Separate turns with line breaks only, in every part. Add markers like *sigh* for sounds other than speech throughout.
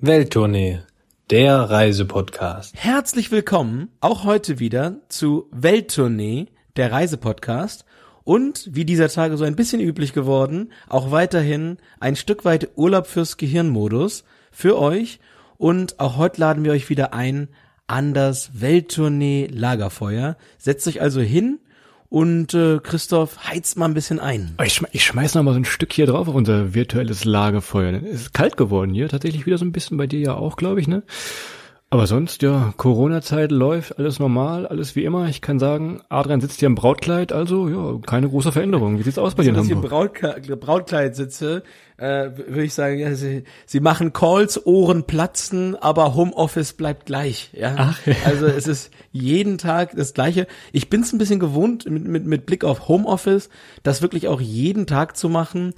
Welttournee, der Reisepodcast.
Herzlich willkommen auch heute wieder zu Welttournee, der Reisepodcast. Und wie dieser Tage so ein bisschen üblich geworden, auch weiterhin ein Stück weit Urlaub fürs Gehirnmodus für euch. Und auch heute laden wir euch wieder ein an das Welttournee Lagerfeuer. Setzt euch also hin und äh, Christoph heizt mal ein bisschen ein.
Ich, schme ich schmeiß noch mal so ein Stück hier drauf auf unser virtuelles Lagerfeuer. Es ist kalt geworden hier, tatsächlich wieder so ein bisschen bei dir ja auch, glaube ich, ne? Aber sonst, ja, Corona-Zeit läuft, alles normal, alles wie immer. Ich kann sagen, Adrian sitzt hier im Brautkleid, also ja, keine große Veränderung. Wie sieht's aus bei dir in
Dass ich im? Brautkleid, Brautkleid sitze, äh, würde ich sagen, ja, sie, sie machen Calls, Ohren platzen, aber Homeoffice bleibt gleich. Ja?
Ach, ja.
Also es ist jeden Tag das Gleiche. Ich bin es ein bisschen gewohnt, mit, mit, mit Blick auf Homeoffice, das wirklich auch jeden Tag zu machen.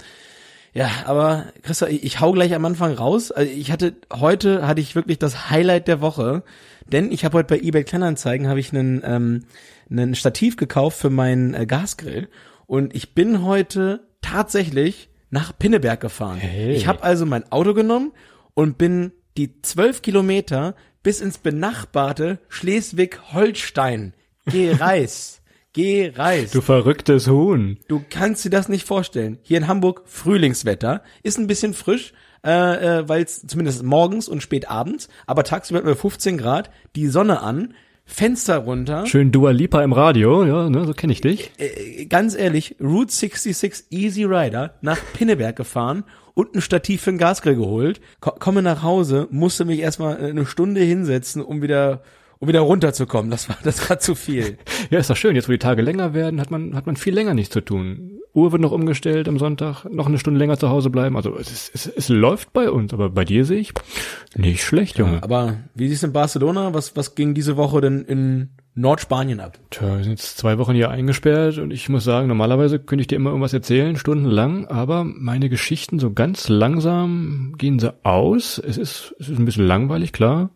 Ja, aber Christoph, ich, ich hau gleich am Anfang raus. Also ich hatte heute hatte ich wirklich das Highlight der Woche, denn ich habe heute bei eBay Kleinanzeigen habe ich einen ähm, einen Stativ gekauft für meinen äh, Gasgrill und ich bin heute tatsächlich nach Pinneberg gefahren.
Hey.
Ich habe also mein Auto genommen und bin die zwölf Kilometer bis ins benachbarte Schleswig-Holstein gereist. Gereist.
Du verrücktes Huhn.
Du kannst dir das nicht vorstellen. Hier in Hamburg Frühlingswetter, ist ein bisschen frisch, äh, äh, weil es zumindest morgens und spät abends, aber tagsüber hat man 15 Grad, die Sonne an, Fenster runter.
Schön Dua Lipa im Radio, ja, ne, so kenne ich dich.
Äh, ganz ehrlich, Route 66 Easy Rider nach Pinneberg gefahren und ein Stativ für den Gasgrill geholt. Ko komme nach Hause, musste mich erstmal eine Stunde hinsetzen, um wieder um wieder runterzukommen. Das war das war zu viel. *laughs*
Ja, ist doch schön. Jetzt, wo die Tage länger werden, hat man, hat man viel länger nichts zu tun. Uhr wird noch umgestellt am Sonntag, noch eine Stunde länger zu Hause bleiben. Also es, ist, es, es läuft bei uns, aber bei dir sehe ich nicht schlecht, Junge.
Aber wie siehst du in Barcelona? Was was ging diese Woche denn in Nordspanien ab?
Tja, wir sind jetzt zwei Wochen hier eingesperrt und ich muss sagen, normalerweise könnte ich dir immer irgendwas erzählen, stundenlang, aber meine Geschichten so ganz langsam gehen sie aus. Es ist, es ist ein bisschen langweilig, klar.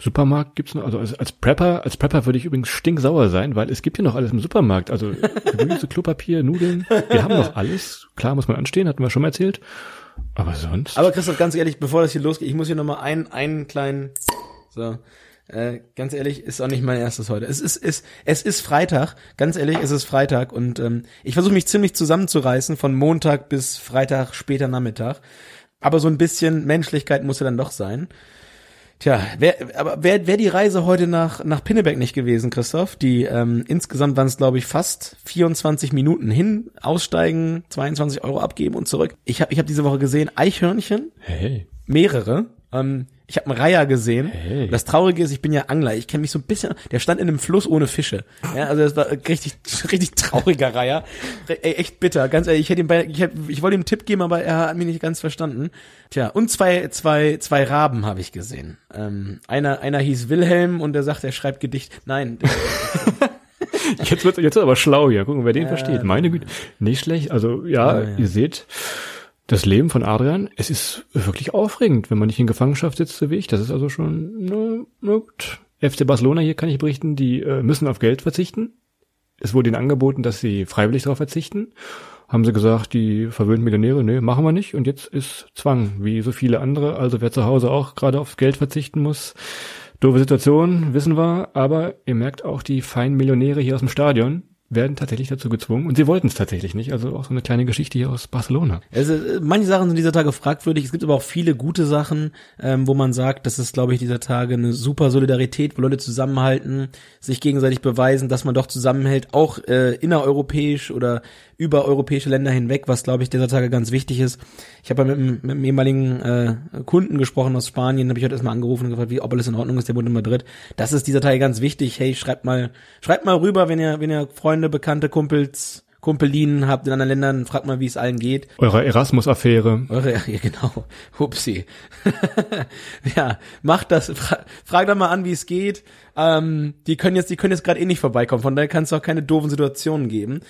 Supermarkt gibt's noch, also als, als Prepper, als Prepper würde ich übrigens stinksauer sein, weil es gibt hier noch alles im Supermarkt. Also Gemüse, Klopapier, Nudeln, wir haben noch alles. Klar muss man anstehen, hatten wir schon mal erzählt. Aber sonst.
Aber Christoph, ganz ehrlich, bevor das hier losgeht, ich muss hier nochmal einen, einen kleinen, so, äh, ganz ehrlich, ist auch nicht mein erstes heute. Es ist, ist, es ist Freitag, ganz ehrlich, es ist Freitag und ähm, ich versuche mich ziemlich zusammenzureißen von Montag bis Freitag später Nachmittag. Aber so ein bisschen Menschlichkeit muss ja dann doch sein. Tja, wer, aber wäre wär die Reise heute nach, nach Pinneberg nicht gewesen, Christoph, die ähm, insgesamt waren es, glaube ich, fast 24 Minuten hin, aussteigen, 22 Euro abgeben und zurück. Ich habe ich hab diese Woche gesehen, Eichhörnchen,
hey.
mehrere. Ähm, ich habe einen Reiher gesehen.
Hey.
Das Traurige ist, ich bin ja Angler. Ich kenne mich so ein bisschen. Der stand in einem Fluss ohne Fische. Ja, also das war richtig, *laughs* richtig trauriger Reiher. Re- Ey, echt bitter. Ganz ehrlich, ich hätte ihm bei, ich, hätte, ich wollte ihm einen Tipp geben, aber er hat mich nicht ganz verstanden. Tja, und zwei, zwei, zwei Raben habe ich gesehen. Ähm, einer, einer hieß Wilhelm und der sagt, er schreibt Gedicht. Nein, *laughs*
Jetzt wird jetzt wird's aber schlau hier. Gucken, wer den versteht. Meine Güte. Nicht schlecht. Also ja,
Ja, ja.
ihr seht, das Leben von Adrian, es ist wirklich aufregend, wenn man nicht in Gefangenschaft sitzt, so wie ich. Das ist also schon, na, na gut. FC Barcelona hier kann ich berichten, die äh, müssen auf Geld verzichten. Es wurde ihnen angeboten, dass sie freiwillig darauf verzichten. Haben sie gesagt, die verwöhnten Millionäre, nee, machen wir nicht. Und jetzt ist Zwang, wie so viele andere. Also wer zu Hause auch gerade aufs Geld verzichten muss. Doofe Situation, wissen wir. Aber ihr merkt auch, die feinen Millionäre hier aus dem Stadion werden tatsächlich dazu gezwungen. Und sie wollten es tatsächlich nicht. Also auch so eine kleine Geschichte hier aus Barcelona.
Also, äh, manche Sachen sind dieser Tage fragwürdig. Es gibt aber auch viele gute Sachen, ähm, wo man sagt, das ist, glaube ich, dieser Tage eine super Solidarität, wo Leute zusammenhalten, sich gegenseitig beweisen, dass man doch zusammenhält, auch äh, innereuropäisch oder über europäische Länder hinweg, was, glaube ich, dieser Tage ganz wichtig ist. Ich habe ja mit, einem- mit einem ehemaligen äh, Kunden gesprochen aus Spanien, habe ich heute erstmal angerufen und gefragt, wie, ob alles in Ordnung ist, der wohnt in Madrid. Das ist dieser Tage ganz wichtig. Hey, schreibt mal, schreibt mal rüber, wenn ihr, wenn ihr Freunde, Bekannte, Kumpels, Kumpelinen habt in anderen Ländern, fragt mal, wie es allen geht.
Eure Erasmus-Affäre.
Eure, ja genau, hupsi. *laughs* ja, macht das, fra frag doch mal an, wie es geht. Ähm, die können jetzt, die können jetzt gerade eh nicht vorbeikommen, von daher kann es auch keine doofen Situationen geben.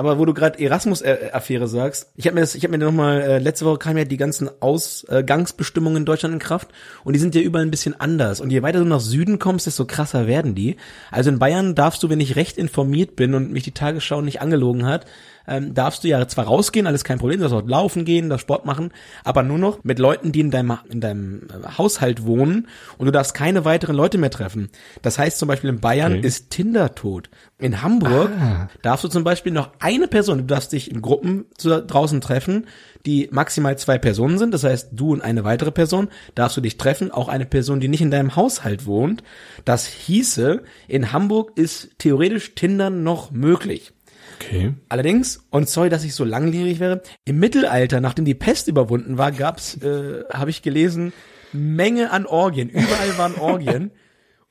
Aber wo du gerade Erasmus-Affäre sagst, ich habe mir das, ich habe mir noch mal äh, letzte Woche kamen ja die ganzen Ausgangsbestimmungen in Deutschland in Kraft und die sind ja überall ein bisschen anders. Und je weiter du nach Süden kommst, desto krasser werden die. Also in Bayern darfst du, wenn ich recht informiert bin und mich die Tagesschau nicht angelogen hat, ähm, darfst du ja zwar rausgehen, alles kein Problem, du darfst auch laufen gehen, darfst Sport machen, aber nur noch mit Leuten, die in deinem, in deinem äh, Haushalt wohnen und du darfst keine weiteren Leute mehr treffen. Das heißt zum Beispiel in Bayern
Okay.
ist Tinder tot. In Hamburg
Ah.
darfst du zum Beispiel noch eine Person, du darfst dich in Gruppen zu, draußen treffen, die maximal zwei Personen sind, das heißt du und eine weitere Person, darfst du dich treffen, auch eine Person, die nicht in deinem Haushalt wohnt. Das hieße, in Hamburg ist theoretisch Tinder noch möglich.
Okay.
Allerdings, und sorry, dass ich so langlebig wäre, im Mittelalter, nachdem die Pest überwunden war, gab's, äh, habe ich gelesen, Menge an Orgien. Überall waren Orgien. *laughs*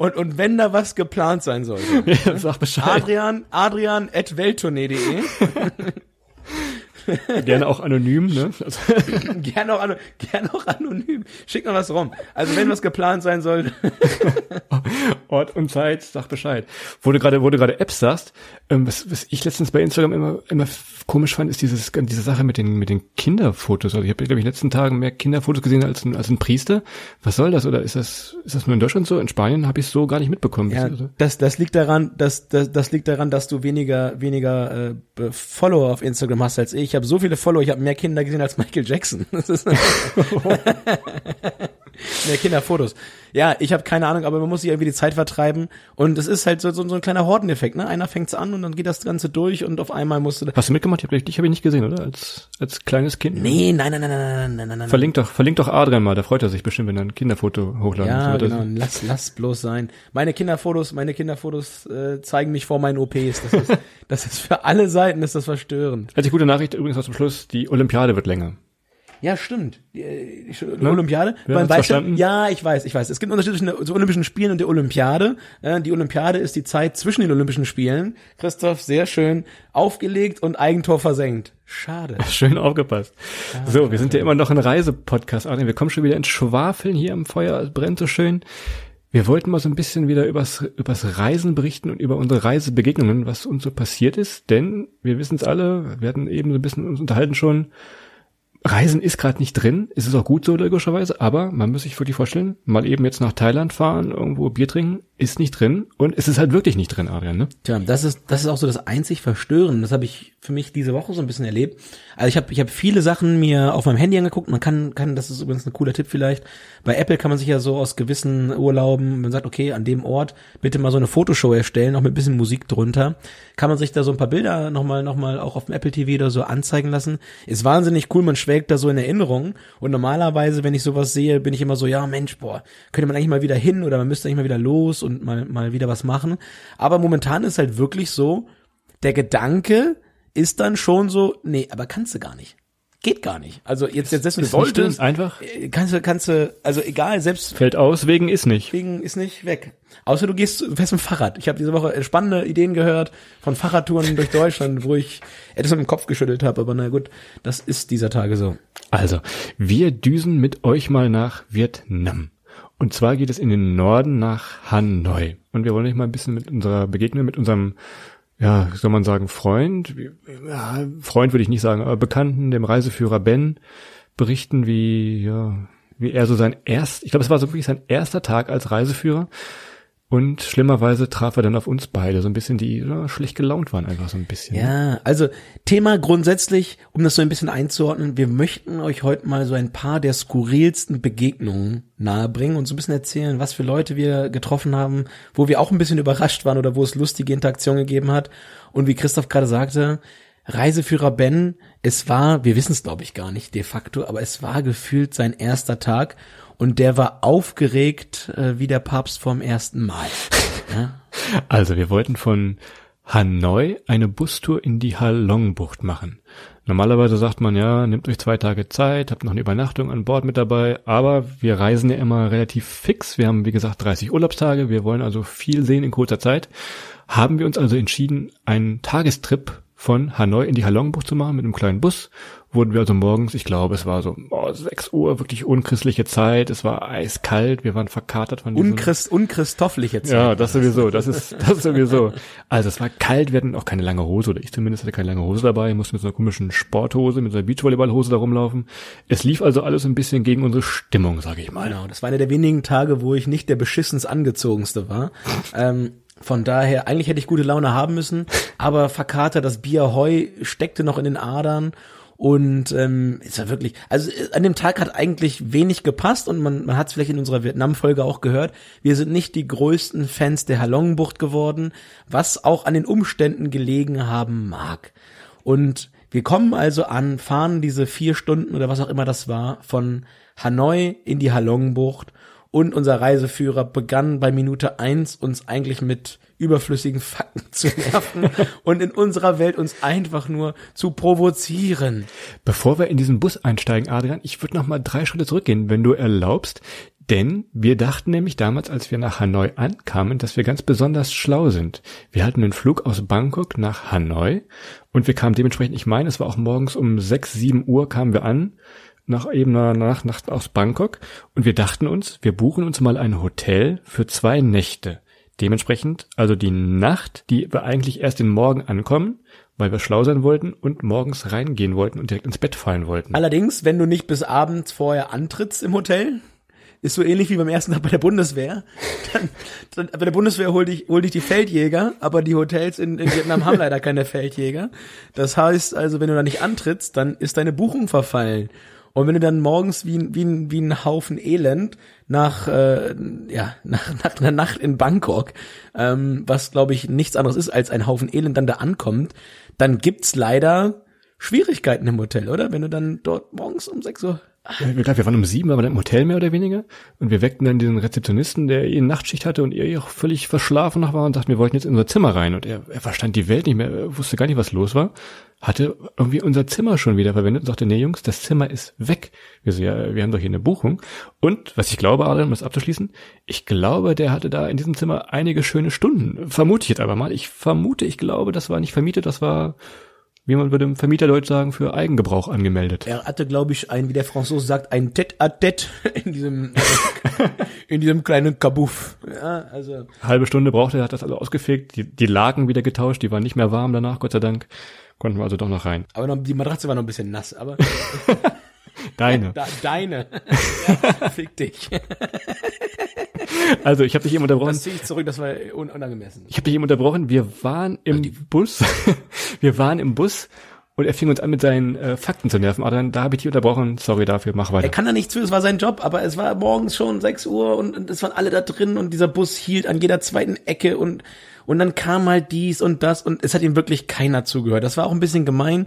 Und, und wenn da was geplant sein sollte.
Ja, sag Bescheid.
Adrian, Adrian at welttournee.de. *laughs* *laughs*
Gerne auch anonym, ne? Also, *laughs*
Gerne auch, gerne auch anonym. Schick mal was rum. Also wenn was geplant sein sollte. *laughs*
Ort und Zeit, sag Bescheid. Wo du gerade, du gerade Apps sagst, ähm, was, was ich letztens bei Instagram immer, immer komisch fand, ist dieses, diese Sache mit den, mit den Kinderfotos. Also ich habe, glaube ich, in den letzten Tagen mehr Kinderfotos gesehen als ein, als ein Priester. Was soll das? Oder ist das, ist das nur in Deutschland so? In Spanien habe ich es so gar nicht mitbekommen.
Ja,
Also,
das, das liegt daran, dass, das, das liegt daran, dass du weniger, weniger äh, Follower auf Instagram hast als ich. Ich habe so viele Follower, ich habe mehr Kinder gesehen als Michael Jackson. *laughs* Das ist *laughs* Ja, Kinderfotos. Ja, ich habe keine Ahnung, aber man muss sich irgendwie die Zeit vertreiben. Und es ist halt so, so, so ein kleiner Horteneffekt, ne? Einer fängt's an und dann geht das Ganze durch und auf einmal musst du.
Hast du mitgemacht? Ich habe dich hab ihn nicht gesehen, oder? Als, als kleines Kind?
Nee, nein, nein, nein, nein, nein, nein, nein.
Verlinkt doch, verlink doch Adrian mal, da freut er sich bestimmt, wenn er ein Kinderfoto hochladen
Ja,
so
genau, lass, lass bloß sein. Meine Kinderfotos, meine Kinderfotos äh, zeigen mich vor meinen OPs. Das ist, *laughs* das ist für alle Seiten ist das verstörend.
Als gute Nachricht übrigens noch zum Schluss, die Olympiade wird länger.
Ja, stimmt. Die, äh, die Sch-
Ne?
Olympiade.
Ja, hat's
weiß ja, ich weiß, ich weiß. Es gibt einen Unterschied zwischen den Olympischen Spielen und der Olympiade. Äh, die Olympiade ist die Zeit zwischen den Olympischen Spielen. Christoph, sehr schön aufgelegt und Eigentor versenkt. Schade. *laughs*
Schön aufgepasst. so, wir sind ja immer noch ein Reisepodcast, Adrian. Wir kommen schon wieder ins Schwafeln hier am Feuer. Es brennt so schön. Wir wollten mal so ein bisschen wieder übers, übers Reisen berichten und über unsere Reisebegegnungen, was uns so passiert ist. Denn wir wissen es alle, wir hatten eben so ein bisschen uns unterhalten schon. Reisen ist gerade nicht drin. Es ist auch gut so, logischerweise. Aber man muss sich wirklich vorstellen, mal eben jetzt nach Thailand fahren, irgendwo Bier trinken, ist nicht drin. Und es ist halt wirklich nicht drin, Adrian, ne?
Tja, das ist das ist auch so das einzig Verstörende. Das habe ich für mich diese Woche so ein bisschen erlebt. Also ich habe ich habe viele Sachen mir auf meinem Handy angeguckt. Man kann kann das ist übrigens ein cooler Tipp vielleicht. Bei Apple kann man sich ja so aus gewissen Urlauben, man sagt okay an dem Ort bitte mal so eine Fotoshow erstellen, auch mit ein bisschen Musik drunter. Kann man sich da so ein paar Bilder noch mal noch mal auch auf dem Apple TV oder so anzeigen lassen. Ist wahnsinnig cool. Man schwelgt da so in Erinnerung. Und normalerweise, wenn ich sowas sehe, bin ich immer so ja Mensch boah könnte man eigentlich mal wieder hin oder man müsste eigentlich mal wieder los und mal mal wieder was machen. Aber momentan ist halt wirklich so der Gedanke ist dann schon so, nee, aber kannst du gar nicht. Geht gar nicht. Also jetzt, jetzt, selbst wenn du wolltest,
einfach
äh, kannst du, kannst du, also egal, selbst
fällt aus, wegen ist nicht.
wegen ist nicht weg. Außer du gehst, fährst mit dem Fahrrad. Ich habe diese Woche spannende Ideen gehört von Fahrradtouren *laughs* durch Deutschland, wo ich etwas mit dem Kopf geschüttelt habe, aber na gut, das ist dieser Tage so.
Also, wir düsen mit euch mal nach Vietnam. Und zwar geht es in den Norden nach Hanoi. Und wir wollen euch mal ein bisschen mit unserer Begegnung, mit unserem, ja, soll man sagen, Freund, ja, Freund würde ich nicht sagen, aber Bekannten, dem Reiseführer Ben, berichten, wie, ja, wie er so sein erst, ich glaube, es war so wirklich sein erster Tag als Reiseführer. Und schlimmerweise traf er dann auf uns beide, so ein bisschen, die ja, schlecht gelaunt waren, einfach so ein bisschen.
Ja, also Thema grundsätzlich, um das so ein bisschen einzuordnen, wir möchten euch heute mal so ein paar der skurrilsten Begegnungen nahebringen und so ein bisschen erzählen, was für Leute wir getroffen haben, wo wir auch ein bisschen überrascht waren oder wo es lustige Interaktionen gegeben hat. Und wie Christoph gerade sagte, Reiseführer Ben, es war, wir wissen es glaube ich gar nicht de facto, aber es war gefühlt sein erster Tag und der war aufgeregt äh, wie der Papst vom ersten Mal. *laughs* Ja?
Also, wir wollten von Hanoi eine Bustour in die Halong-Bucht machen. Normalerweise sagt man ja, nehmt euch zwei Tage Zeit, habt noch eine Übernachtung an Bord mit dabei, aber wir reisen ja immer relativ fix. Wir haben, wie gesagt, 30 Urlaubstage, wir wollen also viel sehen in kurzer Zeit. Haben wir uns also entschieden, einen Tagestrip von Hanoi in die Halongbucht zu machen mit einem kleinen Bus. Wurden wir also morgens, ich glaube, es war so oh, 6 Uhr, wirklich unchristliche Zeit. Es war eiskalt, wir waren verkatert von
diesem... Unchrist, unchristopfliche Zeit.
Ja, das sowieso, das ist, *laughs* das sowieso. Also es war kalt, wir hatten auch keine lange Hose, oder ich zumindest hatte keine lange Hose dabei, musste mit so einer komischen Sporthose, mit so einer Beachvolleyballhose da rumlaufen. Es lief also alles ein bisschen gegen unsere Stimmung, sage ich mal.
Genau, das war einer der wenigen Tage, wo ich nicht der beschissens angezogenste war. ähm, von daher, eigentlich hätte ich gute Laune haben müssen, aber Verkater, das Bier Heu steckte noch in den Adern und ähm, es war wirklich, also äh, an dem Tag hat eigentlich wenig gepasst und man, man hat es vielleicht in unserer Vietnam-Folge auch gehört, wir sind nicht die größten Fans der Halongbucht geworden, was auch an den Umständen gelegen haben mag. Und wir kommen also an, fahren diese vier Stunden oder was auch immer das war, von Hanoi in die Halongbucht und unser Reiseführer begann bei Minute eins uns eigentlich mit überflüssigen Fakten zu nerven *laughs* und in unserer Welt uns einfach nur zu provozieren.
Bevor wir in diesen Bus einsteigen, Adrian, ich würde noch mal drei Schritte zurückgehen, wenn du erlaubst. Denn wir dachten nämlich damals, als wir nach Hanoi ankamen, dass wir ganz besonders schlau sind. Wir hatten einen Flug aus Bangkok nach Hanoi und wir kamen dementsprechend, ich meine, es war auch morgens um sechs, sieben Uhr kamen wir an nach eben nach Nacht aus Bangkok und wir dachten uns, wir buchen uns mal ein Hotel für zwei Nächte. Dementsprechend also die Nacht, die wir eigentlich erst den Morgen ankommen, weil wir schlau sein wollten und morgens reingehen wollten und direkt ins Bett fallen wollten.
Allerdings, wenn du nicht bis abends vorher antrittst im Hotel, ist so ähnlich wie beim ersten Tag bei der Bundeswehr. *laughs* Dann, dann, bei der Bundeswehr hol dich, hol dich die Feldjäger, aber die Hotels in, in Vietnam haben leider keine Feldjäger. Das heißt also, wenn du da nicht antrittst, dann ist deine Buchung verfallen. Und wenn du dann morgens wie, wie, wie ein Haufen Elend nach, äh, ja, nach, nach einer Nacht in Bangkok, ähm, was glaube ich nichts anderes ist als ein Haufen Elend dann da ankommt, dann gibt's leider Schwierigkeiten im Hotel, oder? Wenn du dann dort morgens um sechs Uhr
wir, wir waren um sieben, waren wir im Hotel mehr oder weniger. Und wir weckten dann diesen Rezeptionisten, der eh Nachtschicht hatte und ihr auch völlig verschlafen noch war und sagten, wir wollten jetzt in unser Zimmer rein. Und er, er verstand die Welt nicht mehr, wusste gar nicht, was los war. Hatte irgendwie unser Zimmer schon wieder verwendet und sagte, nee Jungs, das Zimmer ist weg. Wir so, ja, wir haben doch hier eine Buchung. Und, was ich glaube, Adrian, um das abzuschließen, ich glaube, der hatte da in diesem Zimmer einige schöne Stunden. Vermute ich jetzt aber mal. Ich vermute, ich glaube, das war nicht vermietet, das war wie man bei dem Vermieterdeutsch sagen, für Eigengebrauch angemeldet.
Er hatte, glaube ich, ein, wie der Franzose sagt, ein Tête-à-Tête *laughs* in diesem, in diesem kleinen Kabuff. Ja,
also. Halbe Stunde brauchte er, hat das also ausgefegt, die, die Laken wieder getauscht, die waren nicht mehr warm danach, Gott sei Dank. Konnten wir also doch noch rein.
Aber noch, die Matratze war noch ein bisschen nass, aber. *laughs*
Deine.
Deine. *laughs* ja, fick dich. *laughs*
Also ich habe dich eben unterbrochen.
Das ziehe ich zurück, das war un unangemessen.
Ich habe dich eben unterbrochen. Wir waren im also Bus. *laughs* wir waren im Bus und er fing uns an mit seinen äh, Fakten zu nerven. Adrian, da habe ich dich unterbrochen. Sorry dafür, mach weiter.
Er kann da nichts für, es war sein Job, aber es war morgens schon 6 Uhr und, und es waren alle da drin und dieser Bus hielt an jeder zweiten Ecke und und dann kam halt dies und das und es hat ihm wirklich keiner zugehört. Das war auch ein bisschen gemein.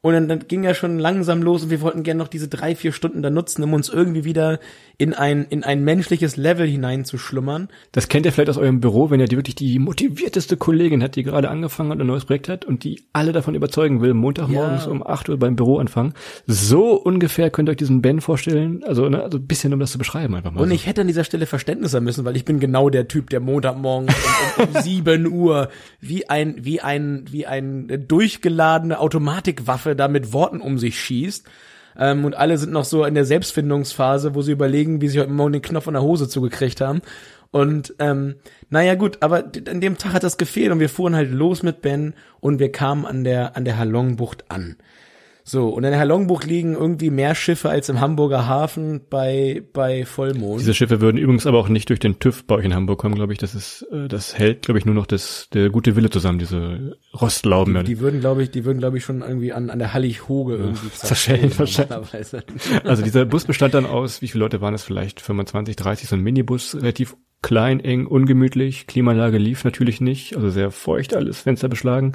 Und dann, dann ging ja schon langsam los und wir wollten gerne noch diese drei, vier Stunden da nutzen, um uns irgendwie wieder in ein, in ein menschliches Level hineinzuschlummern.
Das kennt ihr vielleicht aus eurem Büro, wenn ihr die wirklich die motivierteste Kollegin hat, die gerade angefangen hat, ein neues Projekt hat und die alle davon überzeugen will, Montagmorgens ja. um acht Uhr beim Büro anfangen. So ungefähr könnt ihr euch diesen Ben vorstellen, also, ne, also ein bisschen, um das zu beschreiben einfach mal.
Und ich hätte an dieser Stelle Verständnis haben müssen, weil ich bin genau der Typ, der Montagmorgens um, um, um *laughs* sieben Uhr wie ein, wie ein, wie ein durchgeladene Automatikwaffe da mit Worten um sich schießt. Ähm, und alle sind noch so in der Selbstfindungsphase, wo sie überlegen, wie sie heute Morgen den Knopf an der Hose zugekriegt haben. Und ähm, naja gut, aber an dem Tag hat das gefehlt und wir fuhren halt los mit Ben und wir kamen an der an der Halongbucht an. So, und in der Halongbucht liegen irgendwie mehr Schiffe als im Hamburger Hafen bei, bei Vollmond.
Diese Schiffe würden übrigens aber auch nicht durch den TÜV bei euch in Hamburg kommen, glaube ich. Das ist, äh, das hält, glaube ich, nur noch das, der gute Wille zusammen, diese Rostlauben.
Die, die würden, glaube ich, die würden, glaube ich, schon irgendwie an, an der Hallig-Hoge irgendwie
zerschellen. *laughs* wahrscheinlich. also dieser Bus bestand dann aus, wie viele Leute waren es vielleicht? 25, 30, so ein Minibus, relativ klein, eng, ungemütlich. Klimaanlage lief natürlich nicht, also sehr feucht alles, Fenster beschlagen.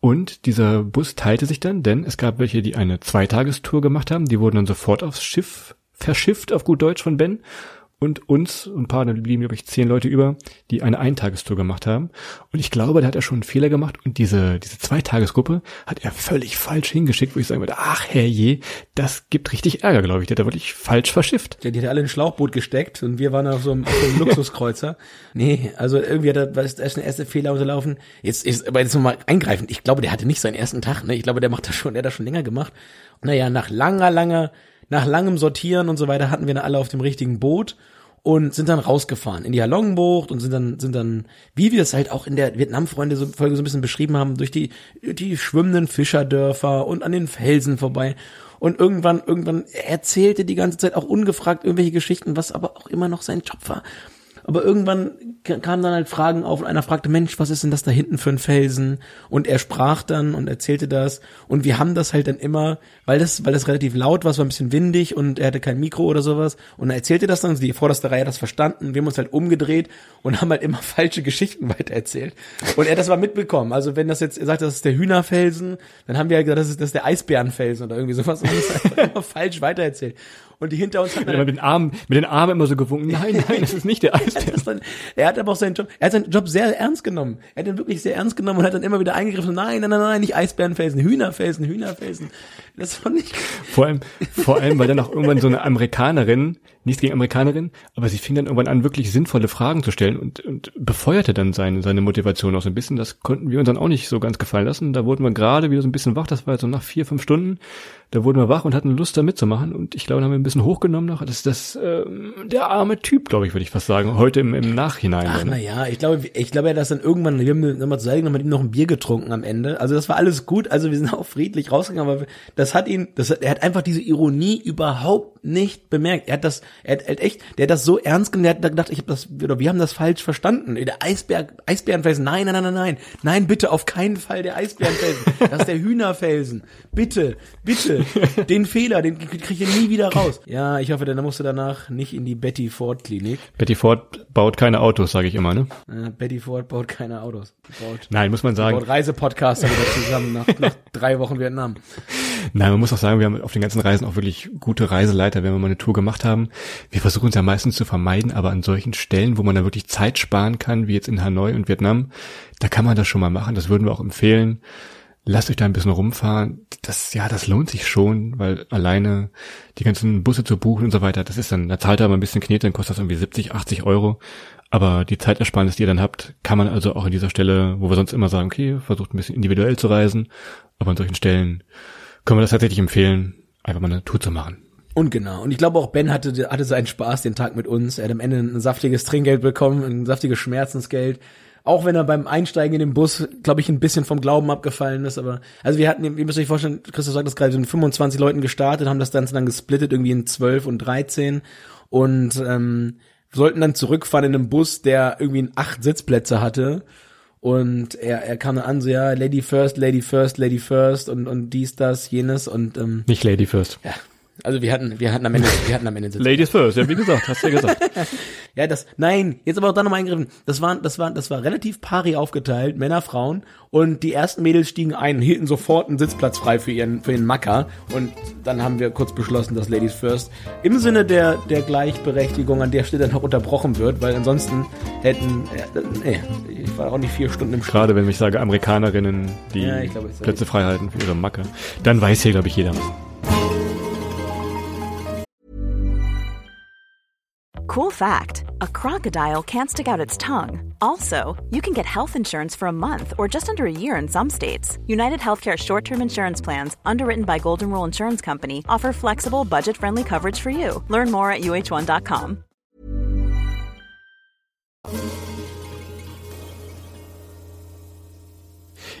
Und dieser Bus teilte sich dann, denn es gab welche, die eine Zweitagestour gemacht haben. Die wurden dann sofort aufs Schiff verschifft, auf gut Deutsch von Ben. Und uns, ein paar, dann blieben, glaube ich, zehn Leute über, die eine Eintagestour gemacht haben. Und ich glaube, da hat er schon einen Fehler gemacht und diese, diese Zweitagesgruppe hat er völlig falsch hingeschickt, wo ich sagen würde, ach herrje, das gibt richtig Ärger, glaube ich. Der hat er wirklich falsch verschifft.
Ja, die hat alle in ein Schlauchboot gesteckt und wir waren auf so einem, auf so einem *laughs* Luxuskreuzer. Nee, also irgendwie hat er, was ist der erste Fehler unterlaufen. Jetzt ist, aber jetzt nochmal eingreifen. Ich glaube, der hatte nicht seinen ersten Tag, ne? Ich glaube, der macht das schon, der hat das schon länger gemacht. Naja, nach langer, langer, nach langem Sortieren und so weiter hatten wir dann alle auf dem richtigen Boot und sind dann rausgefahren in die Halongbucht und sind dann sind dann wie wir es halt auch in der Vietnam-Freunde Folge so ein bisschen beschrieben haben durch die die schwimmenden Fischerdörfer und an den Felsen vorbei. Und irgendwann irgendwann erzählte die ganze Zeit auch ungefragt irgendwelche Geschichten was aber auch immer noch sein Job war. Aber irgendwann kamen dann halt Fragen auf und einer fragte, Mensch, was ist denn das da hinten für ein Felsen? Und er sprach dann und erzählte das. Und wir haben das halt dann immer, weil das, weil das relativ laut war, es war ein bisschen windig und er hatte kein Mikro oder sowas. Und er erzählte das dann, die vorderste Reihe hat das verstanden. Wir haben uns halt umgedreht und haben halt immer *laughs* falsche Geschichten weitererzählt. Und er das war mitbekommen. Also wenn das jetzt, er sagt, das ist der Hühnerfelsen, dann haben wir ja gesagt, das ist, das ist der Eisbärenfelsen oder irgendwie sowas. Und das halt *laughs* immer falsch weitererzählt und die hinter uns
hat mit den Armen, mit den Armen immer so gewunken. *laughs* Nein, nein, das ist nicht der *laughs* Eisbär.
dann, er hat aber auch seinen Job, er hat seinen Job sehr ernst genommen. Er hat ihn wirklich sehr ernst genommen und hat dann immer wieder eingegriffen. Nein, nein, nein, nein, nicht Eisbärenfelsen, Hühnerfelsen, Hühnerfelsen. Das fand ich.
Vor allem, vor allem, weil dann auch irgendwann so eine Amerikanerin, nichts gegen Amerikanerin, aber sie fing dann irgendwann an, wirklich sinnvolle Fragen zu stellen und, und befeuerte dann seine, seine Motivation auch so ein bisschen. Das konnten wir uns dann auch nicht so ganz gefallen lassen. Da wurden wir gerade wieder so ein bisschen wach. Das war jetzt so nach vier, fünf Stunden da wurden wir wach und hatten Lust da mitzumachen und ich glaube, da haben wir ein bisschen hochgenommen noch. Das ist das äh, der arme Typ, glaube ich, würde ich fast sagen, heute im, im Nachhinein.
Ach na ja, ich glaube, ich glaube, er hat das dann irgendwann, wir haben nochmal zu sagen, noch mit ihm noch ein Bier getrunken am Ende. Also das war alles gut, also wir sind auch friedlich rausgegangen, aber das hat ihn, das, er hat einfach diese Ironie überhaupt nicht bemerkt. Er hat das, er hat, echt, der hat das so ernst genommen, der hat gedacht, ich habe das, oder wir haben das falsch verstanden. Der Eisberg, Eisbärenfelsen, nein, nein, nein, nein, nein, nein, bitte, auf keinen Fall der Eisbärenfelsen. Das ist der Hühnerfelsen. Bitte, bitte, den Fehler, den kriege ich nie wieder raus. Ja, ich hoffe, dann musst du danach nicht in die Betty Ford Klinik.
Betty Ford baut keine Autos, sage ich immer, ne?
Ja, Betty Ford baut keine Autos.
Baut, Nein, muss man sagen.
Baut Reisepodcaster wieder zusammen nach, nach drei Wochen Vietnam.
Nein, man muss auch sagen, wir haben auf den ganzen Reisen auch wirklich gute Reiseleiter, wenn wir mal eine Tour gemacht haben. Wir versuchen es ja meistens zu vermeiden, aber an solchen Stellen, wo man da wirklich Zeit sparen kann, wie jetzt in Hanoi und Vietnam, da kann man das schon mal machen. Das würden wir auch empfehlen lasst euch da ein bisschen rumfahren. Das, ja, das lohnt sich schon, weil alleine die ganzen Busse zu buchen und so weiter, das ist dann, da zahlt er aber ein bisschen Knete, dann kostet das irgendwie 70, 80 Euro. Aber die Zeitersparnis, die ihr dann habt, kann man also auch an dieser Stelle, wo wir sonst immer sagen, okay, versucht ein bisschen individuell zu reisen, aber an solchen Stellen können wir das tatsächlich empfehlen, einfach mal eine Tour zu machen.
Und genau. Und ich glaube auch Ben hatte, hatte seinen Spaß den Tag mit uns. Er hat am Ende ein saftiges Trinkgeld bekommen, ein saftiges Schmerzensgeld auch wenn er beim Einsteigen in den Bus, glaube ich, ein bisschen vom Glauben abgefallen ist, aber also wir hatten, ihr müsst euch vorstellen, Christoph sagt das gerade, sind 25 Leuten gestartet, haben das Ganze dann gesplittet, irgendwie in 12 und 13 und ähm, sollten dann zurückfahren in einem Bus, der irgendwie acht Sitzplätze hatte. Und er, er kam dann an, so ja, Lady First, Lady First, Lady First und, und dies, das, jenes und ähm,
Nicht Lady First.
Ja, also wir hatten, wir hatten am Ende, wir hatten am Ende
Sitzplätze. Ladies first, ja, wie gesagt, hast du ja gesagt. *laughs*
ja, das, nein, jetzt aber auch da nochmal eingegriffen. Das war, das war, das war relativ pari aufgeteilt, Männer, Frauen. Und die ersten Mädels stiegen ein und hielten sofort einen Sitzplatz frei für ihren, für den Macker. Und dann haben wir kurz beschlossen, dass Ladies first im Sinne der, der Gleichberechtigung an der Stelle noch unterbrochen wird, weil ansonsten hätten, ja, nee, ich war auch nicht vier Stunden im
Stau. Gerade wenn ich sage Amerikanerinnen, die ja, glaub, Plätze frei halten für ihre Macke, dann weiß hier, glaube ich, jeder was.
Cool fact a crocodile can't stick out its tongue. Also, you can get health insurance for a month or just under a year in some states. United Healthcare short term insurance plans, underwritten by Golden Rule Insurance Company, offer flexible, budget friendly coverage for you. Learn more at uh1.com.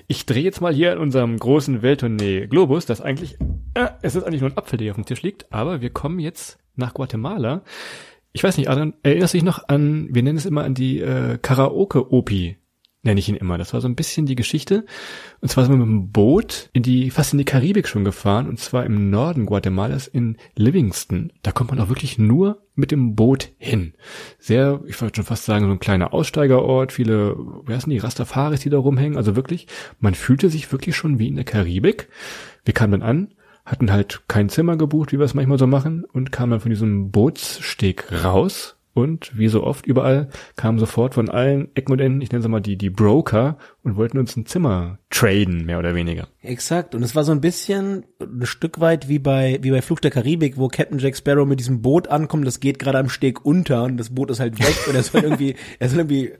Ich drehe jetzt mal hier in unserem großen Welttournee Globus, das eigentlich, äh, es ist eigentlich nur ein Apfel, der hier auf dem Tisch liegt, aber wir kommen jetzt nach Guatemala. Ich weiß nicht, Adrian, erinnerst du dich noch an, wir nennen es immer an die äh, Karaoke-Opi, nenne ich ihn immer. Das war so ein bisschen die Geschichte. Und zwar sind wir mit dem Boot in die, fast in die Karibik schon gefahren, und zwar im Norden Guatemalas in Livingston. Da kommt man auch wirklich nur mit dem Boot hin. Sehr, ich wollte schon fast sagen, so ein kleiner Aussteigerort, viele, wer sind die, Rastafaris, die da rumhängen. Also wirklich, man fühlte sich wirklich schon wie in der Karibik. Wir kamen dann an, hatten halt kein Zimmer gebucht, wie wir es manchmal so machen, und kamen dann von diesem Bootssteg raus, Und wie so oft überall kamen sofort von allen Ecken und Enden, ich nenne es mal die, die Broker und wollten uns ein Zimmer traden, mehr oder weniger.
Exakt. Und es war so ein bisschen ein Stück weit wie bei, wie bei Fluch der Karibik, wo Captain Jack Sparrow mit diesem Boot ankommt, das geht gerade am Steg unter und das Boot ist halt weg und er soll irgendwie, er soll irgendwie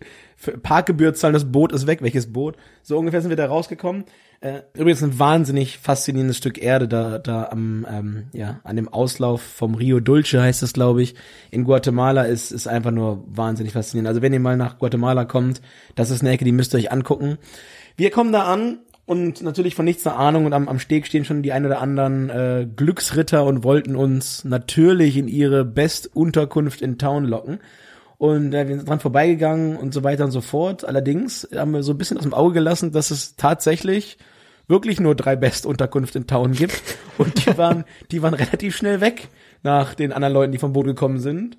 Parkgebühr zahlen, das Boot ist weg. Welches Boot? So ungefähr sind wir da rausgekommen. Äh, übrigens ein wahnsinnig faszinierendes Stück Erde da, da am, ähm, ja, an dem Auslauf vom Rio Dulce heißt es, glaube ich, in Guatemala ist, ist einfach nur wahnsinnig faszinierend. Also wenn ihr mal nach Guatemala kommt, das ist eine Ecke, die müsst ihr euch angucken. Wir kommen da an und natürlich von nichts eine Ahnung und am, am Steg stehen schon die ein oder anderen äh, Glücksritter und wollten uns natürlich in ihre Bestunterkunft in Town locken. Und äh, wir sind dran vorbeigegangen und so weiter und so fort. Allerdings haben wir so ein bisschen aus dem Auge gelassen, dass es tatsächlich wirklich nur drei Bestunterkünfte in Town gibt. Und die *laughs* waren, die waren relativ schnell weg nach den anderen Leuten, die vom Boot gekommen sind.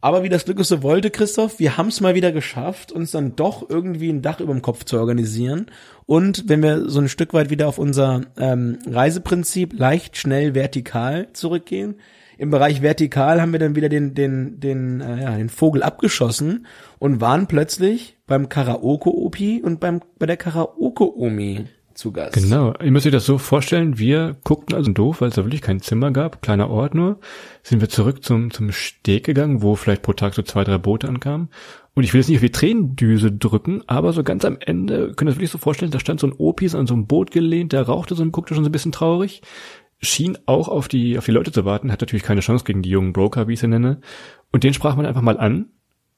Aber wie das Glück es so wollte, Christoph, wir haben es mal wieder geschafft, uns dann doch irgendwie ein Dach über dem Kopf zu organisieren. Und wenn wir so ein Stück weit wieder auf unser ähm, Reiseprinzip leicht, schnell, vertikal zurückgehen, im Bereich vertikal haben wir dann wieder den, den, den, äh, ja, den Vogel abgeschossen und waren plötzlich beim Karaoke-Opi und beim, bei der Karaoke-Omi zu Gast.
Genau, ihr müsst euch das so vorstellen, wir guckten also doof, weil es da wirklich kein Zimmer gab, kleiner Ort nur, sind wir zurück zum, zum Steg gegangen, wo vielleicht pro Tag so zwei, drei Boote ankamen. Und ich will jetzt nicht auf die Tränendüse drücken, aber so ganz am Ende, könnt ihr das wirklich so vorstellen, da stand so ein Opis an so einem Boot gelehnt, der rauchte so und guckte schon so ein bisschen traurig schien auch auf die, auf die Leute zu warten, hat natürlich keine Chance gegen die jungen Broker, wie ich sie nenne. Und den sprach man einfach mal an.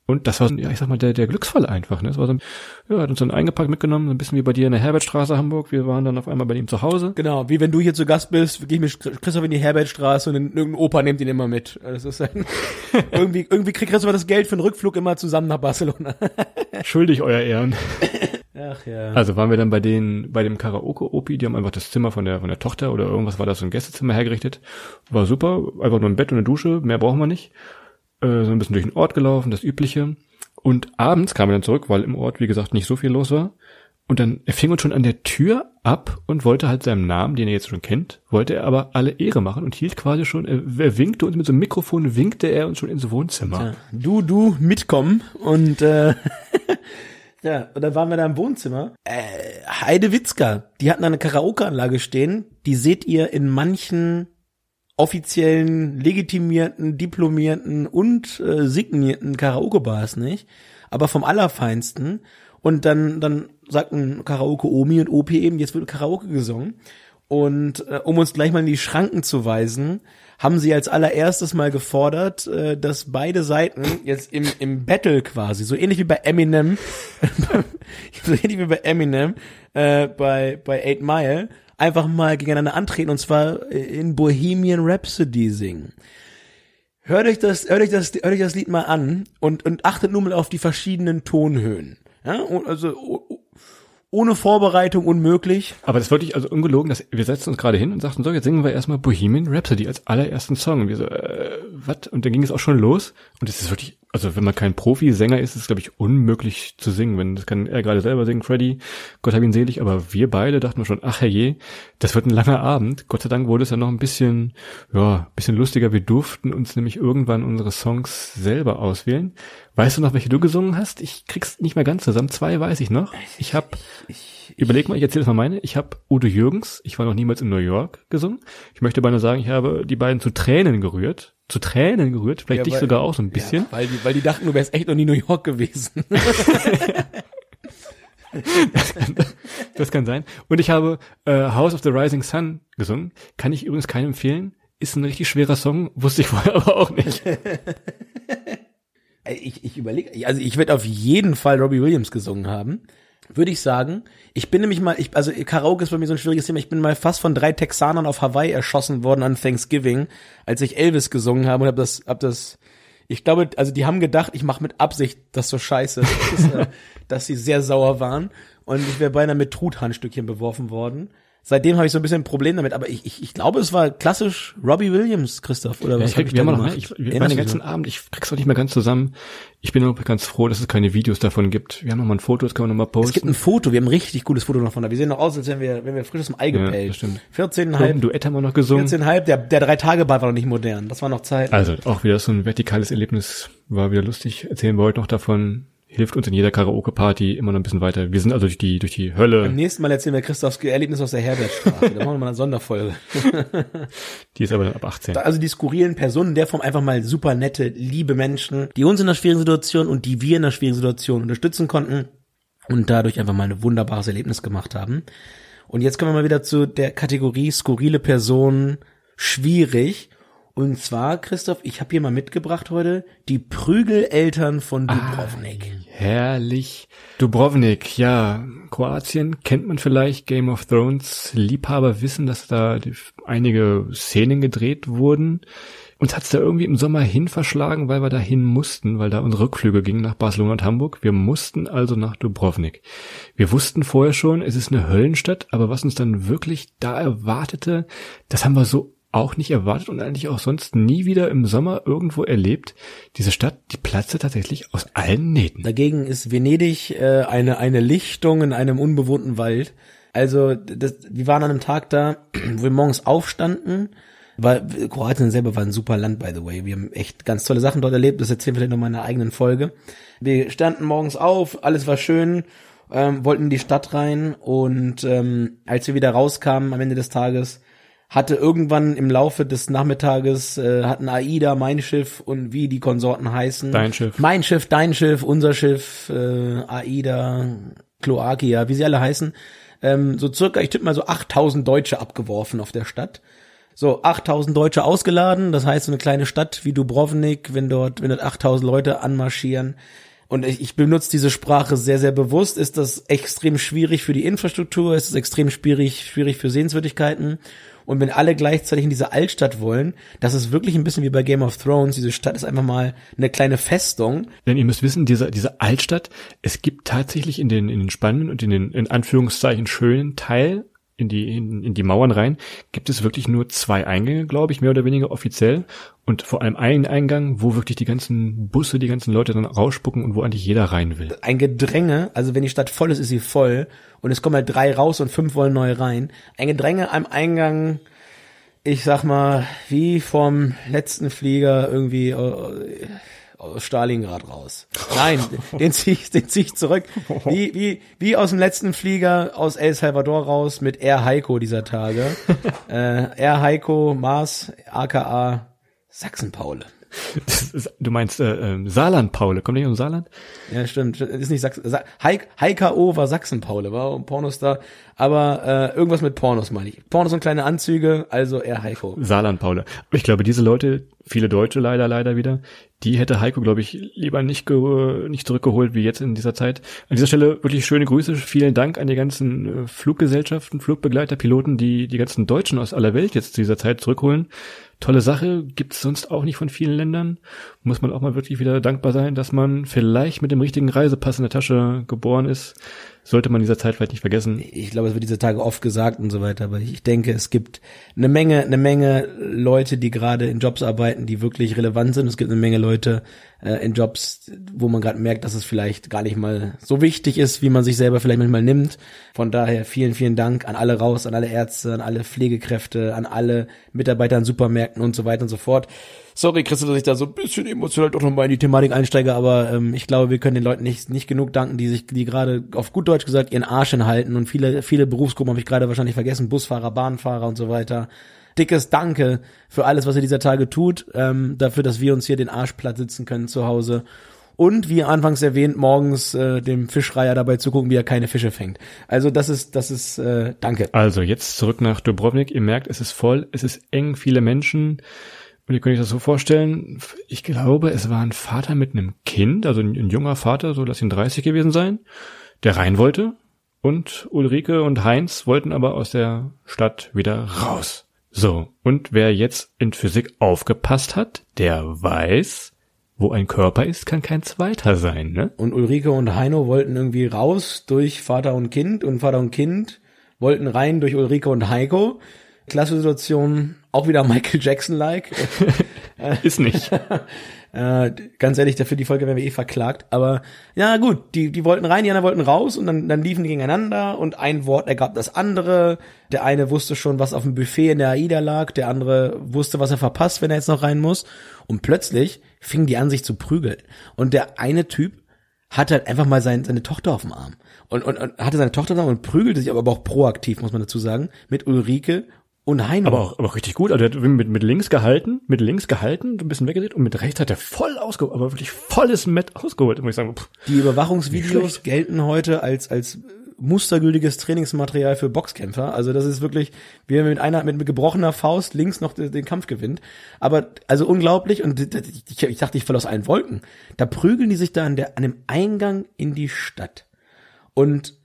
Und das war, ja, ich sag mal, der, der Glücksfall einfach, ne? Das war so, ja, hat uns dann eingepackt mitgenommen, so ein bisschen wie bei dir in der Herbertstraße Hamburg. Wir waren dann auf einmal bei ihm zu Hause.
Genau, wie wenn du hier zu Gast bist, gehe ich mit Christoph in die Herbertstraße und irgendein Opa nimmt ihn immer mit. Das ist ein, *laughs* irgendwie, irgendwie kriegt Christoph das Geld für den Rückflug immer zusammen nach Barcelona.
Schuldig, euer Ehren. *laughs*
Ach ja.
Also waren wir dann bei den, bei dem Karaoke-Opi, die haben einfach das Zimmer von der, von der Tochter oder irgendwas war das, so ein Gästezimmer hergerichtet. War super, einfach nur ein Bett und eine Dusche, mehr brauchen wir nicht. Äh, so ein bisschen durch den Ort gelaufen, das Übliche. Und abends kamen wir dann zurück, weil im Ort, wie gesagt, nicht so viel los war. Und dann, er fing uns schon an der Tür ab und wollte halt seinem Namen, den er jetzt schon kennt, wollte er aber alle Ehre machen und hielt quasi schon, er, er winkte uns mit so einem Mikrofon, winkte er uns schon ins Wohnzimmer.
Ja. Du, du, mitkommen und äh, *laughs* Ja, und dann waren wir da im Wohnzimmer. Äh, Heide Witzka, die hatten eine Karaoke-Anlage stehen, die seht ihr in manchen offiziellen, legitimierten, diplomierten und äh, signierten Karaoke-Bars nicht, aber vom Allerfeinsten. Und dann, dann sagten Karaoke-Omi und OP eben, jetzt wird Karaoke gesungen. Und äh, um uns gleich mal in die Schranken zu weisen, haben sie als allererstes mal gefordert, äh, dass beide Seiten jetzt im, im Battle quasi, so ähnlich wie bei Eminem, *laughs* so ähnlich wie bei Eminem, äh, bei, bei Eight Mile, einfach mal gegeneinander antreten und zwar in Bohemian Rhapsody singen. Hört euch das, hört euch das, hört euch das Lied mal an und, und achtet nur mal auf die verschiedenen Tonhöhen. Ja, also ohne Vorbereitung unmöglich.
Aber das wollte ich also ungelogen, dass wir setzten uns gerade hin und sagten so, jetzt singen wir erstmal Bohemian Rhapsody als allerersten Song. Und wir so, äh, was? Und dann ging es auch schon los. Und es ist wirklich, also wenn man kein Profi-Sänger ist, ist es, glaube ich, unmöglich zu singen. Wenn, das kann er gerade selber singen, Freddy, Gott hab ihn selig, aber wir beide dachten schon, ach herrje, das wird ein langer Abend. Gott sei Dank wurde es ja noch ein bisschen, ja, bisschen lustiger. Wir durften uns nämlich irgendwann unsere Songs selber auswählen. Weißt du noch, welche du gesungen hast? Ich krieg's nicht mehr ganz zusammen. Zwei weiß ich noch. Ich habe, überleg mal, ich erzähle das mal meine. Ich habe Udo Jürgens, ich war noch niemals in New York, gesungen. Ich möchte beinahe sagen, ich habe die beiden zu Tränen gerührt. Zu Tränen gerührt, vielleicht ja, dich weil, sogar auch so ein bisschen. Ja,
weil, die, weil die dachten, du wärst echt noch nie New York gewesen.
das, *laughs* kann, *laughs* das kann sein. Und ich habe äh, House of the Rising Sun gesungen. Kann ich übrigens keinem empfehlen. Ist ein richtig schwerer Song, wusste ich vorher *laughs* aber auch nicht.
ich, ich überlege, also ich werde auf jeden Fall Robbie Williams gesungen haben. Würde ich sagen. Ich bin nämlich mal, ich, also Karaoke ist bei mir so ein schwieriges Thema. Ich bin mal fast von drei Texanern auf Hawaii erschossen worden an Thanksgiving, als ich Elvis gesungen habe und habe das, hab das, ich glaube, also die haben gedacht, ich mache mit Absicht das so scheiße, dass, *laughs* dass sie sehr sauer waren und ich wäre beinahe mit Truthandstückchen beworfen worden. Seitdem habe ich so ein bisschen ein Problem damit, aber ich, ich, ich glaube, es war klassisch Robbie Williams, Christoph, oder
Ja,
was
ich
hab
krieg,
ich
wir haben noch, ich, wir den ganzen Abend, ich krieg's auch nicht mehr ganz zusammen. Ich bin auch ganz froh, dass es keine Videos davon gibt. Wir haben noch mal ein Foto, das können wir noch mal
noch? Es gibt
posten.
ein Foto, wir haben ein richtig cooles Foto noch von da. Wir sehen noch aus, als wenn wir, wenn wir frisch aus dem Ei
Ja,
gepellt.
stimmt.
14,5,
Ein Duett haben wir noch gesungen.
14,5, der, der Drei-Tage-Ball war noch nicht modern. Das war noch Zeit.
Also auch wieder so ein vertikales Erlebnis, war wieder lustig. Erzählen wir heute noch davon. Hilft uns in jeder Karaoke-Party immer noch ein bisschen weiter. Wir sind also durch die, durch die Hölle.
Beim nächsten Mal erzählen wir Christophs Erlebnis aus der Herbertstraße. Da machen wir mal eine Sonderfolge. *laughs*
Die ist aber dann ab 18.
Also die skurrilen Personen, in der Form einfach mal super nette, liebe Menschen, die uns in einer schwierigen Situation und die wir in einer schwierigen Situation unterstützen konnten und dadurch einfach mal ein wunderbares Erlebnis gemacht haben. Und jetzt kommen wir mal wieder zu der Kategorie skurrile Personen, schwierig. Und zwar, Christoph, ich habe hier mal mitgebracht heute die Prügeleltern von Dubrovnik.
Herrlich. Dubrovnik, ja. Kroatien kennt man vielleicht. Game of Thrones Liebhaber wissen, dass da einige Szenen gedreht wurden. Uns hat's da irgendwie im Sommer hin verschlagen, weil wir da hin mussten, weil da unsere Rückflüge gingen nach Barcelona und Hamburg. Wir mussten also nach Dubrovnik. Wir wussten vorher schon, es ist eine Höllenstadt, aber was uns dann wirklich da erwartete, das haben wir so auch nicht erwartet und eigentlich auch sonst nie wieder im Sommer irgendwo erlebt. Diese Stadt, die platzte tatsächlich aus allen Nähten.
Dagegen ist Venedig äh, eine, eine Lichtung in einem unbewohnten Wald. Also das, wir waren an einem Tag da, wo wir morgens aufstanden. Weil Kroatien selber war ein super Land, by the way. Wir haben echt ganz tolle Sachen dort erlebt. Das erzählen wir vielleicht noch mal in einer eigenen Folge. Wir standen morgens auf, alles war schön, ähm, wollten in die Stadt rein und ähm, als wir wieder rauskamen am Ende des Tages, hatte irgendwann im Laufe des Nachmittages äh, hatten AIDA, mein Schiff und wie die Konsorten heißen.
Dein Schiff.
Mein Schiff, dein Schiff, unser Schiff, äh, AIDA, Kloakia, wie sie alle heißen. Ähm, so circa, ich tippe mal so 8000 Deutsche abgeworfen auf der Stadt. So, 8000 Deutsche ausgeladen, das heißt so eine kleine Stadt wie Dubrovnik, wenn dort, wenn dort 8000 Leute anmarschieren. Und ich, ich benutze diese Sprache sehr, sehr bewusst, ist das extrem schwierig für die Infrastruktur, ist es extrem schwierig, schwierig für Sehenswürdigkeiten. Und wenn alle gleichzeitig in diese Altstadt wollen, das ist wirklich ein bisschen wie bei Game of Thrones. Diese Stadt ist einfach mal eine kleine Festung.
Denn ihr müsst wissen, diese, diese Altstadt, es gibt tatsächlich in den, in den spannenden und in den, in Anführungszeichen, schönen Teil, in die, in, in die Mauern rein, gibt es wirklich nur zwei Eingänge, glaube ich, mehr oder weniger offiziell. Und vor allem einen Eingang, wo wirklich die ganzen Busse, die ganzen Leute dann rausspucken und wo eigentlich jeder rein will.
Ein Gedränge, also wenn die Stadt voll ist, ist sie voll. Und es kommen halt drei raus und fünf wollen neu rein. Ein Gedränge am Eingang, ich sag mal, wie vom letzten Flieger irgendwie äh, aus Stalingrad raus. Nein, *laughs* den zieh ich, den zieh ich zurück. Wie, wie, wie aus dem letzten Flieger aus El Salvador raus mit Air Heiko dieser Tage. *laughs* äh, Air Heiko Mars, aka Sachsen-Paule.
Du meinst äh, äh, Saarland, Paule, kommt nicht dem Saarland?
Ja, stimmt. Ist nicht Sachsen. Sa Heik, HKO war Sachsen-Paule, war ein Pornostar. Aber äh, irgendwas mit Pornos meine ich. Pornos und kleine Anzüge, also eher Heiko.
Saarland, Paule. Aber ich glaube, diese Leute, viele Deutsche leider, leider wieder, die hätte Heiko, glaube ich, lieber nicht, nicht zurückgeholt wie jetzt in dieser Zeit. An dieser Stelle wirklich schöne Grüße. Vielen Dank an die ganzen äh, Fluggesellschaften, Flugbegleiter, Piloten, die die ganzen Deutschen aus aller Welt jetzt zu dieser Zeit zurückholen. Tolle Sache, gibt's sonst auch nicht von vielen Ländern. Muss man auch mal wirklich wieder dankbar sein, dass man vielleicht mit dem richtigen Reisepass in der Tasche geboren ist. Sollte man dieser Zeit vielleicht nicht vergessen.
Ich glaube, es wird diese Tage oft gesagt und so weiter, aber ich denke, es gibt eine Menge, eine Menge Leute, die gerade in Jobs arbeiten, die wirklich relevant sind. Es gibt eine Menge Leute äh, in Jobs, wo man gerade merkt, dass es vielleicht gar nicht mal so wichtig ist, wie man sich selber vielleicht manchmal nimmt. Von daher vielen, vielen Dank an alle raus, an alle Ärzte, an alle Pflegekräfte, an alle Mitarbeiter in Supermärkten und so weiter und so fort. Sorry, Christel, dass ich da so ein bisschen emotional doch nochmal in die Thematik einsteige, aber ähm, ich glaube, wir können den Leuten nicht, nicht genug danken, die sich, die gerade auf gut Deutsch gesagt ihren Arsch hinhalten und viele, viele Berufsgruppen habe ich gerade wahrscheinlich vergessen, Busfahrer, Bahnfahrer und so weiter. Dickes Danke für alles, was ihr dieser Tage tut, ähm, dafür, dass wir uns hier den Arsch platt sitzen können zu Hause. Und wie anfangs erwähnt, morgens äh, dem Fischreiher dabei zu gucken, wie er keine Fische fängt. Also das ist, das ist, äh, danke.
Also jetzt zurück nach Dubrovnik. Ihr merkt, es ist voll, es ist eng, viele Menschen. Und ihr könnt euch das so vorstellen, ich glaube, es war ein Vater mit einem Kind, also ein, ein junger Vater, so lass ihn 30 gewesen sein, der rein wollte. Und Ulrike und Heinz wollten aber aus der Stadt wieder raus. So, und wer jetzt in Physik aufgepasst hat, der weiß, wo ein Körper ist, kann kein zweiter sein, ne?
Und Ulrike und Heino wollten irgendwie raus durch Vater und Kind und Vater und Kind wollten rein durch Ulrike und Heiko. Klasse Situation, auch wieder Michael Jackson-like. *laughs*
Ist nicht. *laughs*
Äh, ganz ehrlich, dafür die Folge werden wir eh verklagt. Aber ja gut, die, die wollten rein, die anderen wollten raus und dann, dann liefen die gegeneinander und ein Wort ergab das andere. Der eine wusste schon, was auf dem Buffet in der AIDA lag, der andere wusste, was er verpasst, wenn er jetzt noch rein muss. Und plötzlich fingen die an, sich zu prügeln. Und der eine Typ hatte halt einfach mal sein, seine Tochter auf dem Arm. Und, und, und hatte seine Tochter da und prügelte sich aber auch proaktiv, muss man dazu sagen, mit Ulrike und Heino.
Aber auch, aber auch richtig gut. Also der hat mit, mit links gehalten, mit links gehalten, ein bisschen weggedreht und mit rechts hat er voll ausgeholt, aber wirklich volles Met ausgeholt, muss ich sagen. Pff,
Die Überwachungsvideos gelten heute als, als mustergültiges Trainingsmaterial für Boxkämpfer. Also das ist wirklich, wie er mit einer, mit gebrochener Faust links noch den, den Kampf gewinnt. Aber, also unglaublich und ich, ich dachte, ich falle aus allen Wolken. Da prügeln die sich da an der, an dem Eingang in die Stadt. Und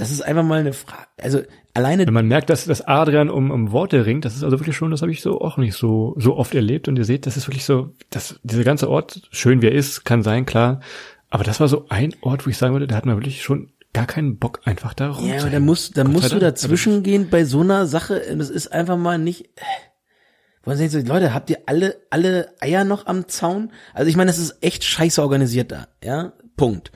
das ist einfach mal eine Frage, also alleine
Wenn man merkt, dass, dass Adrian um, um Worte ringt, das ist also wirklich schon, das habe ich so auch nicht so, so oft erlebt. Und ihr seht, das ist wirklich so, dass dieser ganze Ort, schön wie er ist, kann sein, klar. Aber das war so ein Ort, wo ich sagen würde, da hat man wirklich schon gar keinen Bock, einfach da rum.
Ja, aber da musst, da musst du dazwischen gehen bei so einer Sache. Das ist einfach mal nicht. äh, Wollen Sie so, Leute, habt ihr alle, alle Eier noch am Zaun? Also ich meine, das ist echt scheiße organisiert da, ja? Punkt.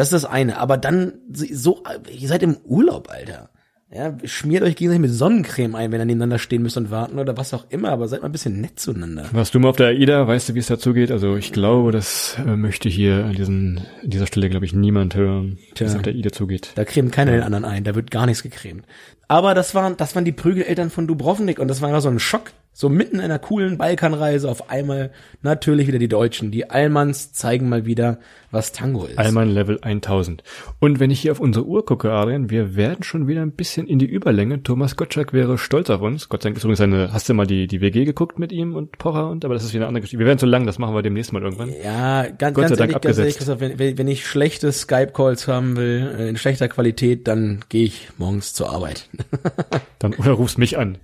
Das ist das eine. Aber dann so, ihr seid im Urlaub, Alter. Ja, schmiert euch gegenseitig mit Sonnencreme ein, wenn ihr nebeneinander stehen müsst und warten oder was auch immer, aber seid mal ein bisschen nett zueinander.
Warst du mal auf der AIDA? Weißt du, wie es dazu geht? Also ich glaube, das äh, möchte hier an diesen, an dieser Stelle, glaube ich, niemand hören, wie
Tja.
es auf der AIDA zugeht.
Da cremt keiner den anderen ein, da wird gar nichts gecremt. Aber das waren, das waren die Prügeleltern von Dubrovnik und das war einfach so ein Schock. So mitten in einer coolen Balkanreise auf einmal natürlich wieder die Deutschen. Die Allmanns zeigen mal wieder, was Tango ist.
Allmann Level 1000. Und wenn ich hier auf unsere Uhr gucke, Adrian, wir werden schon wieder ein bisschen in die Überlänge. Thomas Gottschalk wäre stolz auf uns. Gott sei Dank ist übrigens eine, hast du mal die, die WG geguckt mit ihm und Pocher und, aber das ist wieder eine andere Geschichte. Wir werden zu lang, das machen wir demnächst mal irgendwann.
Ja, ganz,
Gott sei
ganz
Dank
ehrlich, ganz ehrlich,
abgesetzt.
Christoph, wenn, wenn wenn ich schlechte Skype-Calls haben will, äh, in schlechter Qualität, dann gehe ich morgens zur Arbeit. *laughs*
Dann, oder rufst mich an.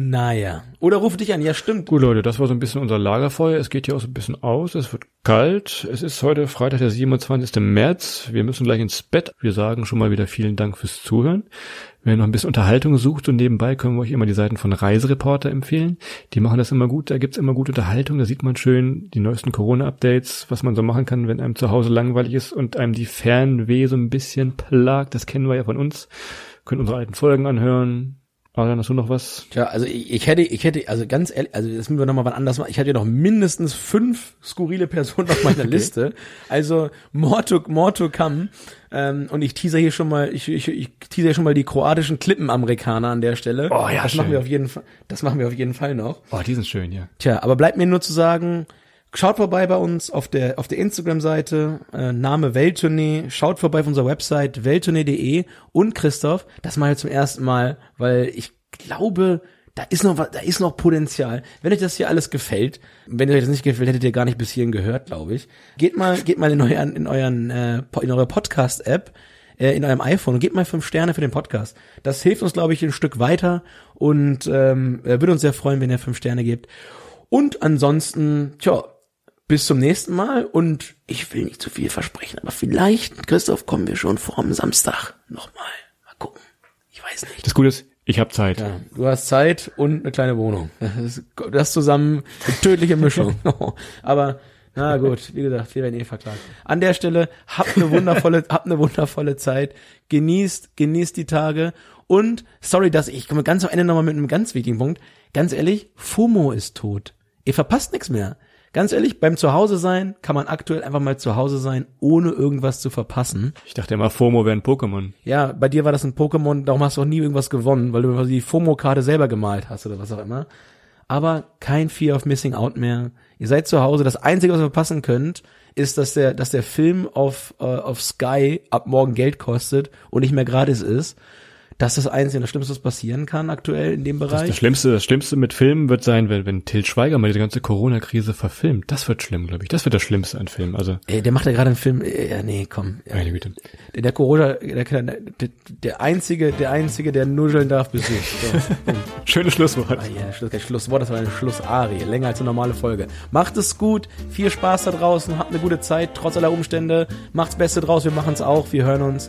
Naja. Oder ruf dich an, ja stimmt.
Gut, Leute, das war so ein bisschen unser Lagerfeuer. Es geht hier auch so ein bisschen aus. Es wird kalt. Es ist heute Freitag, der 27. März. Wir müssen gleich ins Bett. Wir sagen schon mal wieder vielen Dank fürs Zuhören. Wenn ihr noch ein bisschen Unterhaltung sucht und nebenbei können wir euch immer die Seiten von Reisereporter empfehlen. Die machen das immer gut. Da gibt's immer gute Unterhaltung. Da sieht man schön die neuesten Corona-Updates, was man so machen kann, wenn einem zu Hause langweilig ist und einem die Fernweh so ein bisschen plagt. Das kennen wir ja von uns. Könnt unsere alten Folgen anhören. Adrian, hast du noch was?
Tja, also ich, ich hätte, ich hätte, also ganz ehrlich, also das müssen wir nochmal wann anders machen. Ich hatte ja noch mindestens fünf skurrile Personen auf meiner *laughs* Liste. Also more to, more to come. Ähm, und ich teaser hier schon mal, ich, ich, ich teaser hier schon mal die kroatischen Klippenamerikaner an der Stelle.
Oh ja,
das machen
schön.
wir auf jeden Fall, das machen wir auf jeden Fall noch.
Oh, die sind schön, ja.
Tja, aber bleibt mir nur zu sagen, schaut vorbei bei uns auf der, auf der Instagram-Seite, äh, Name Welttournee, schaut vorbei auf unserer Website welttournee.de und Christoph, das mal zum ersten Mal, weil ich glaube, da ist noch da ist noch Potenzial. Wenn euch das hier alles gefällt, wenn euch das nicht gefällt, hättet ihr gar nicht bis hierhin gehört, glaube ich. Geht mal, geht mal in euren, in euren, äh, in eure Podcast-App, äh, in eurem iPhone und gebt mal fünf Sterne für den Podcast. Das hilft uns, glaube ich, ein Stück weiter und ähm, äh, würde uns sehr freuen, wenn ihr fünf Sterne gebt. Und ansonsten, tja, bis zum nächsten Mal und ich will nicht zu viel versprechen, aber vielleicht, Christoph, kommen wir schon vorm Samstag nochmal. Mal gucken. Ich weiß nicht.
Das Gute ist, ich habe Zeit.
Ja, du hast Zeit und eine kleine Wohnung. Das, ist- das zusammen eine tödliche Mischung. *laughs* Aber na gut, wie gesagt, wir werden eh verklagt. An der Stelle habt eine wundervolle, habt eine wundervolle Zeit. Genießt, genießt die Tage und sorry, dass ich komme ganz am Ende nochmal mit einem ganz wichtigen Punkt. Ganz ehrlich, FOMO ist tot. Ihr verpasst nichts mehr. Ganz ehrlich, beim Zuhause sein kann man aktuell einfach mal zu Hause sein, ohne irgendwas zu verpassen.
Ich dachte immer, FOMO wäre ein Pokémon.
Ja, bei dir war das ein Pokémon, darum hast du auch nie irgendwas gewonnen, weil du die FOMO-Karte selber gemalt hast oder was auch immer. Aber kein Fear of Missing Out mehr. Ihr seid zu Hause. Das Einzige, was ihr verpassen könnt, ist, dass der, dass der Film auf, äh, auf Sky ab morgen Geld kostet und nicht mehr gratis ist. Das ist das Einzige, das Schlimmste, was passieren kann aktuell in dem
Das,
Bereich.
das Schlimmste, das Schlimmste mit Filmen wird sein, wenn, wenn Till Schweiger mal diese ganze Corona-Krise verfilmt. Das wird schlimm, glaube ich. Das wird das Schlimmste an Filmen. Also,
Ey, der macht ja gerade einen Film. äh, Ja, nee, komm. Ja,
meine Güte.
der, der Corona, der, der, der einzige, der einzige, der nuscheln darf, bist du. So. *laughs*
Schönes Schlusswort.
Ah ja, Schluss, kein Schlusswort, das war eine Schlussarie. Länger als eine normale Folge. Macht es gut, viel Spaß da draußen, habt eine gute Zeit, trotz aller Umstände. Macht's Beste draus, wir machen's auch, wir hören uns